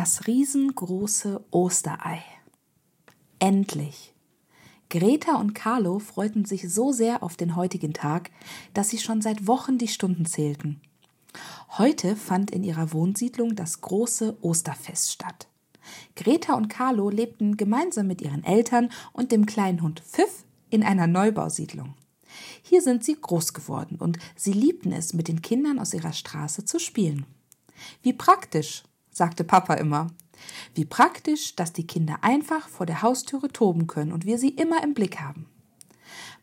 Das riesengroße Osterei. Endlich. Greta und Carlo freuten sich so sehr auf den heutigen Tag, dass sie schon seit Wochen die Stunden zählten. Heute fand in ihrer Wohnsiedlung das große Osterfest statt. Greta und Carlo lebten gemeinsam mit ihren Eltern und dem kleinen Hund Pfiff in einer Neubausiedlung. Hier sind sie groß geworden und sie liebten es, mit den Kindern aus ihrer Straße zu spielen. Wie praktisch, sagte Papa immer. Wie praktisch, dass die Kinder einfach vor der Haustüre toben können und wir sie immer im Blick haben.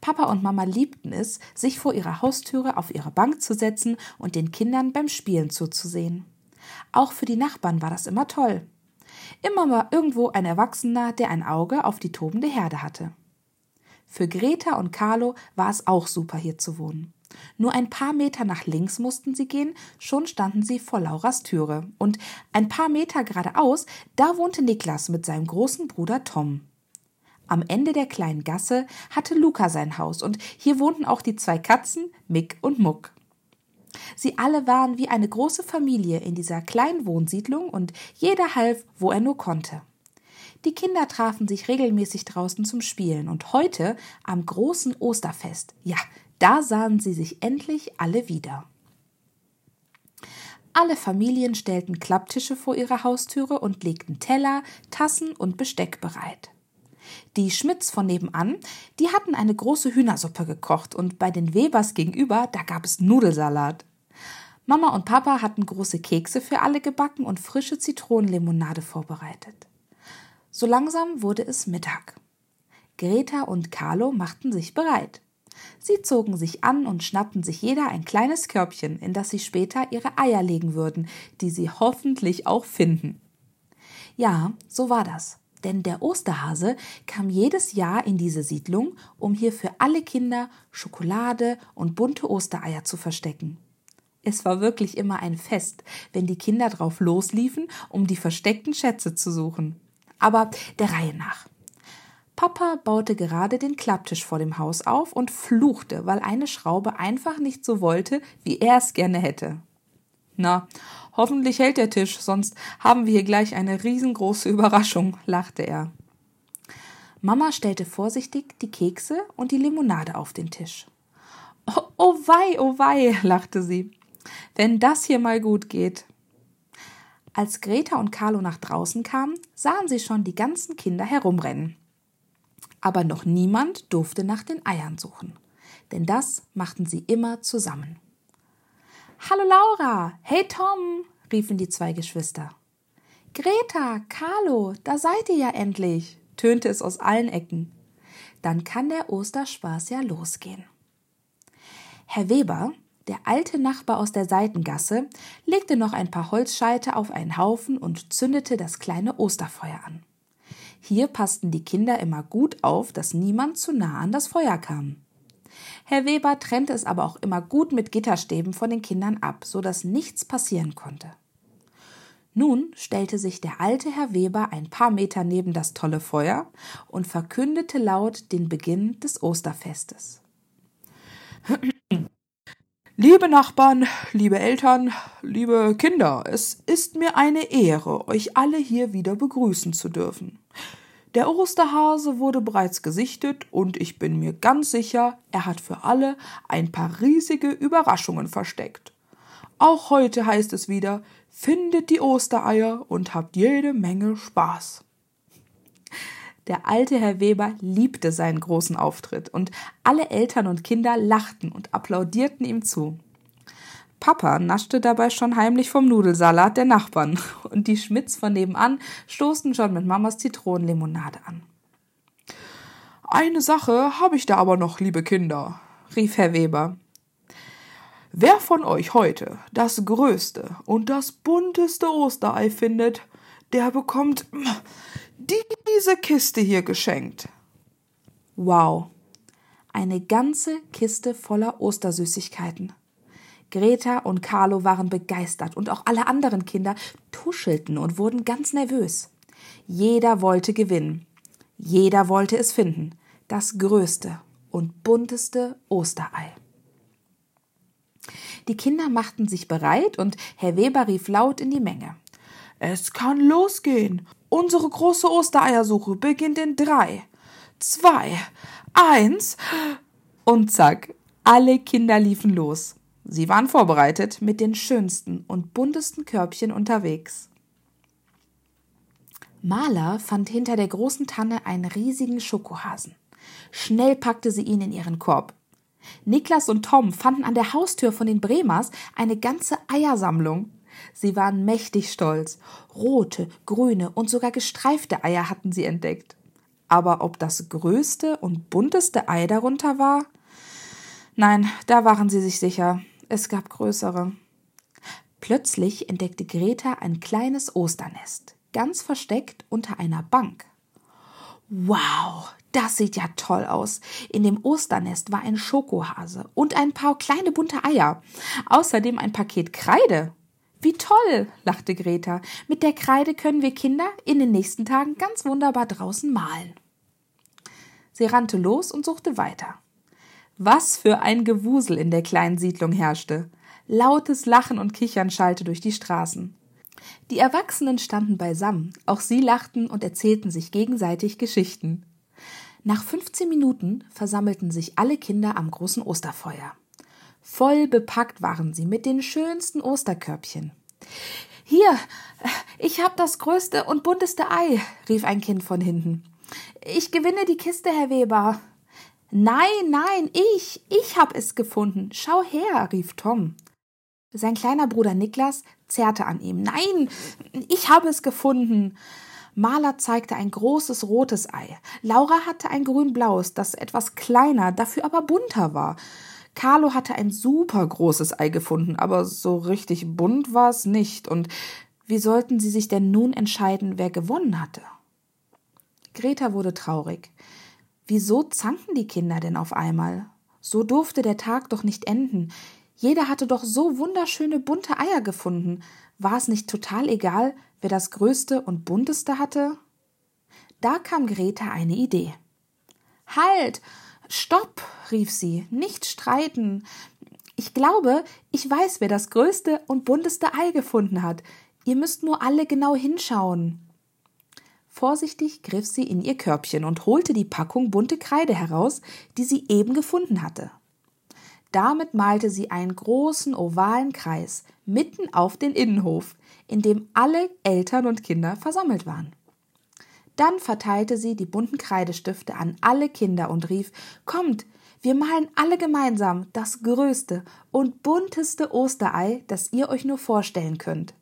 Papa und Mama liebten es, sich vor ihrer Haustüre auf ihre Bank zu setzen und den Kindern beim Spielen zuzusehen. Auch für die Nachbarn war das immer toll. Immer war irgendwo ein Erwachsener, der ein Auge auf die tobende Herde hatte. Für Greta und Carlo war es auch super, hier zu wohnen. Nur ein paar Meter nach links mussten sie gehen, schon standen sie vor Lauras Türe. Und ein paar Meter geradeaus, da wohnte Niklas mit seinem großen Bruder Tom. Am Ende der kleinen Gasse hatte Luca sein Haus und hier wohnten auch die zwei Katzen, Mick und Muck. Sie alle waren wie eine große Familie in dieser kleinen Wohnsiedlung und jeder half, wo er nur konnte. Die Kinder trafen sich regelmäßig draußen zum Spielen und heute, am großen Osterfest, ja, da sahen sie sich endlich alle wieder. Alle Familien stellten Klapptische vor ihre Haustüre und legten Teller, Tassen und Besteck bereit. Die Schmidts von nebenan, die hatten eine große Hühnersuppe gekocht und bei den Webers gegenüber, da gab es Nudelsalat. Mama und Papa hatten große Kekse für alle gebacken und frische Zitronenlimonade vorbereitet. So langsam wurde es Mittag. Greta und Carlo machten sich bereit. Sie zogen sich an und schnappten sich jeder ein kleines Körbchen, in das sie später ihre Eier legen würden, die sie hoffentlich auch finden. Ja, so war das. Denn der Osterhase kam jedes Jahr in diese Siedlung, um hier für alle Kinder Schokolade und bunte Ostereier zu verstecken. Es war wirklich immer ein Fest, wenn die Kinder drauf losliefen, um die versteckten Schätze zu suchen. Aber der Reihe nach. Papa baute gerade den Klapptisch vor dem Haus auf und fluchte, weil eine Schraube einfach nicht so wollte, wie er es gerne hätte. Na, hoffentlich hält der Tisch, sonst haben wir hier gleich eine riesengroße Überraschung, lachte er. Mama stellte vorsichtig die Kekse und die Limonade auf den Tisch. Oh, oh wei, oh wei, lachte sie wenn das hier mal gut geht. Als Greta und Carlo nach draußen kamen, sahen sie schon die ganzen Kinder herumrennen. Aber noch niemand durfte nach den Eiern suchen, denn das machten sie immer zusammen. Hallo Laura, hey Tom, riefen die zwei Geschwister. Greta, Carlo, da seid ihr ja endlich, tönte es aus allen Ecken. Dann kann der Osterspaß ja losgehen. Herr Weber, der alte Nachbar aus der Seitengasse legte noch ein paar Holzscheite auf einen Haufen und zündete das kleine Osterfeuer an. Hier passten die Kinder immer gut auf, dass niemand zu nah an das Feuer kam. Herr Weber trennte es aber auch immer gut mit Gitterstäben von den Kindern ab, so dass nichts passieren konnte. Nun stellte sich der alte Herr Weber ein paar Meter neben das tolle Feuer und verkündete laut den Beginn des Osterfestes. Liebe Nachbarn, liebe Eltern, liebe Kinder, es ist mir eine Ehre, euch alle hier wieder begrüßen zu dürfen. Der Osterhase wurde bereits gesichtet und ich bin mir ganz sicher, er hat für alle ein paar riesige Überraschungen versteckt. Auch heute heißt es wieder, findet die Ostereier und habt jede Menge Spaß. Der alte Herr Weber liebte seinen großen Auftritt und alle Eltern und Kinder lachten und applaudierten ihm zu. Papa naschte dabei schon heimlich vom Nudelsalat der Nachbarn und die Schmitz von nebenan stoßen schon mit Mamas Zitronenlimonade an. Eine Sache habe ich da aber noch, liebe Kinder, rief Herr Weber. Wer von euch heute das größte und das bunteste Osterei findet, der bekommt diese Kiste hier geschenkt. Wow, eine ganze Kiste voller Ostersüßigkeiten. Greta und Carlo waren begeistert und auch alle anderen Kinder tuschelten und wurden ganz nervös. Jeder wollte gewinnen. Jeder wollte es finden. Das größte und bunteste Osterei. Die Kinder machten sich bereit und Herr Weber rief laut in die Menge. Es kann losgehen. Unsere große Ostereiersuche beginnt in drei, zwei, eins. Und zack, alle Kinder liefen los. Sie waren vorbereitet mit den schönsten und buntesten Körbchen unterwegs. Maler fand hinter der großen Tanne einen riesigen Schokohasen. Schnell packte sie ihn in ihren Korb. Niklas und Tom fanden an der Haustür von den Bremers eine ganze Eiersammlung. Sie waren mächtig stolz. Rote, grüne und sogar gestreifte Eier hatten sie entdeckt. Aber ob das größte und bunteste Ei darunter war? Nein, da waren sie sich sicher. Es gab größere. Plötzlich entdeckte Greta ein kleines Osternest, ganz versteckt unter einer Bank. Wow, das sieht ja toll aus. In dem Osternest war ein Schokohase und ein paar kleine bunte Eier. Außerdem ein Paket Kreide. Wie toll, lachte Greta. Mit der Kreide können wir Kinder in den nächsten Tagen ganz wunderbar draußen malen. Sie rannte los und suchte weiter. Was für ein Gewusel in der kleinen Siedlung herrschte. Lautes Lachen und Kichern schallte durch die Straßen. Die Erwachsenen standen beisammen, auch sie lachten und erzählten sich gegenseitig Geschichten. Nach 15 Minuten versammelten sich alle Kinder am großen Osterfeuer. Voll bepackt waren sie mit den schönsten Osterkörbchen. Hier, ich hab das größte und bunteste Ei, rief ein Kind von hinten. Ich gewinne die Kiste, Herr Weber. Nein, nein, ich, ich hab es gefunden. Schau her, rief Tom. Sein kleiner Bruder Niklas zerrte an ihm. Nein, ich habe es gefunden. Maler zeigte ein großes rotes Ei. Laura hatte ein grün-blaues, das etwas kleiner, dafür aber bunter war. Carlo hatte ein super großes Ei gefunden, aber so richtig bunt war es nicht. Und wie sollten sie sich denn nun entscheiden, wer gewonnen hatte? Greta wurde traurig. Wieso zanken die Kinder denn auf einmal? So durfte der Tag doch nicht enden. Jeder hatte doch so wunderschöne bunte Eier gefunden. War es nicht total egal, wer das größte und bunteste hatte? Da kam Greta eine Idee. Halt. Stopp. rief sie. Nicht streiten. Ich glaube, ich weiß, wer das größte und bunteste Ei gefunden hat. Ihr müsst nur alle genau hinschauen. Vorsichtig griff sie in ihr Körbchen und holte die Packung bunte Kreide heraus, die sie eben gefunden hatte. Damit malte sie einen großen ovalen Kreis mitten auf den Innenhof, in dem alle Eltern und Kinder versammelt waren. Dann verteilte sie die bunten Kreidestifte an alle Kinder und rief Kommt, wir malen alle gemeinsam das größte und bunteste Osterei, das ihr euch nur vorstellen könnt.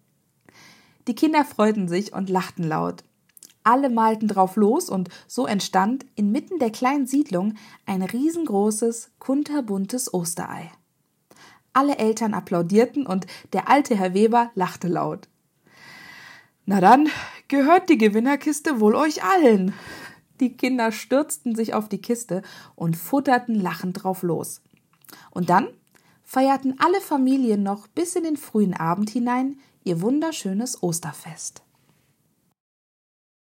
Die Kinder freuten sich und lachten laut. Alle malten drauf los und so entstand inmitten der kleinen Siedlung ein riesengroßes, kunterbuntes Osterei. Alle Eltern applaudierten und der alte Herr Weber lachte laut. Na dann gehört die Gewinnerkiste wohl euch allen. Die Kinder stürzten sich auf die Kiste und futterten lachend drauf los. Und dann feierten alle Familien noch bis in den frühen Abend hinein ihr wunderschönes Osterfest.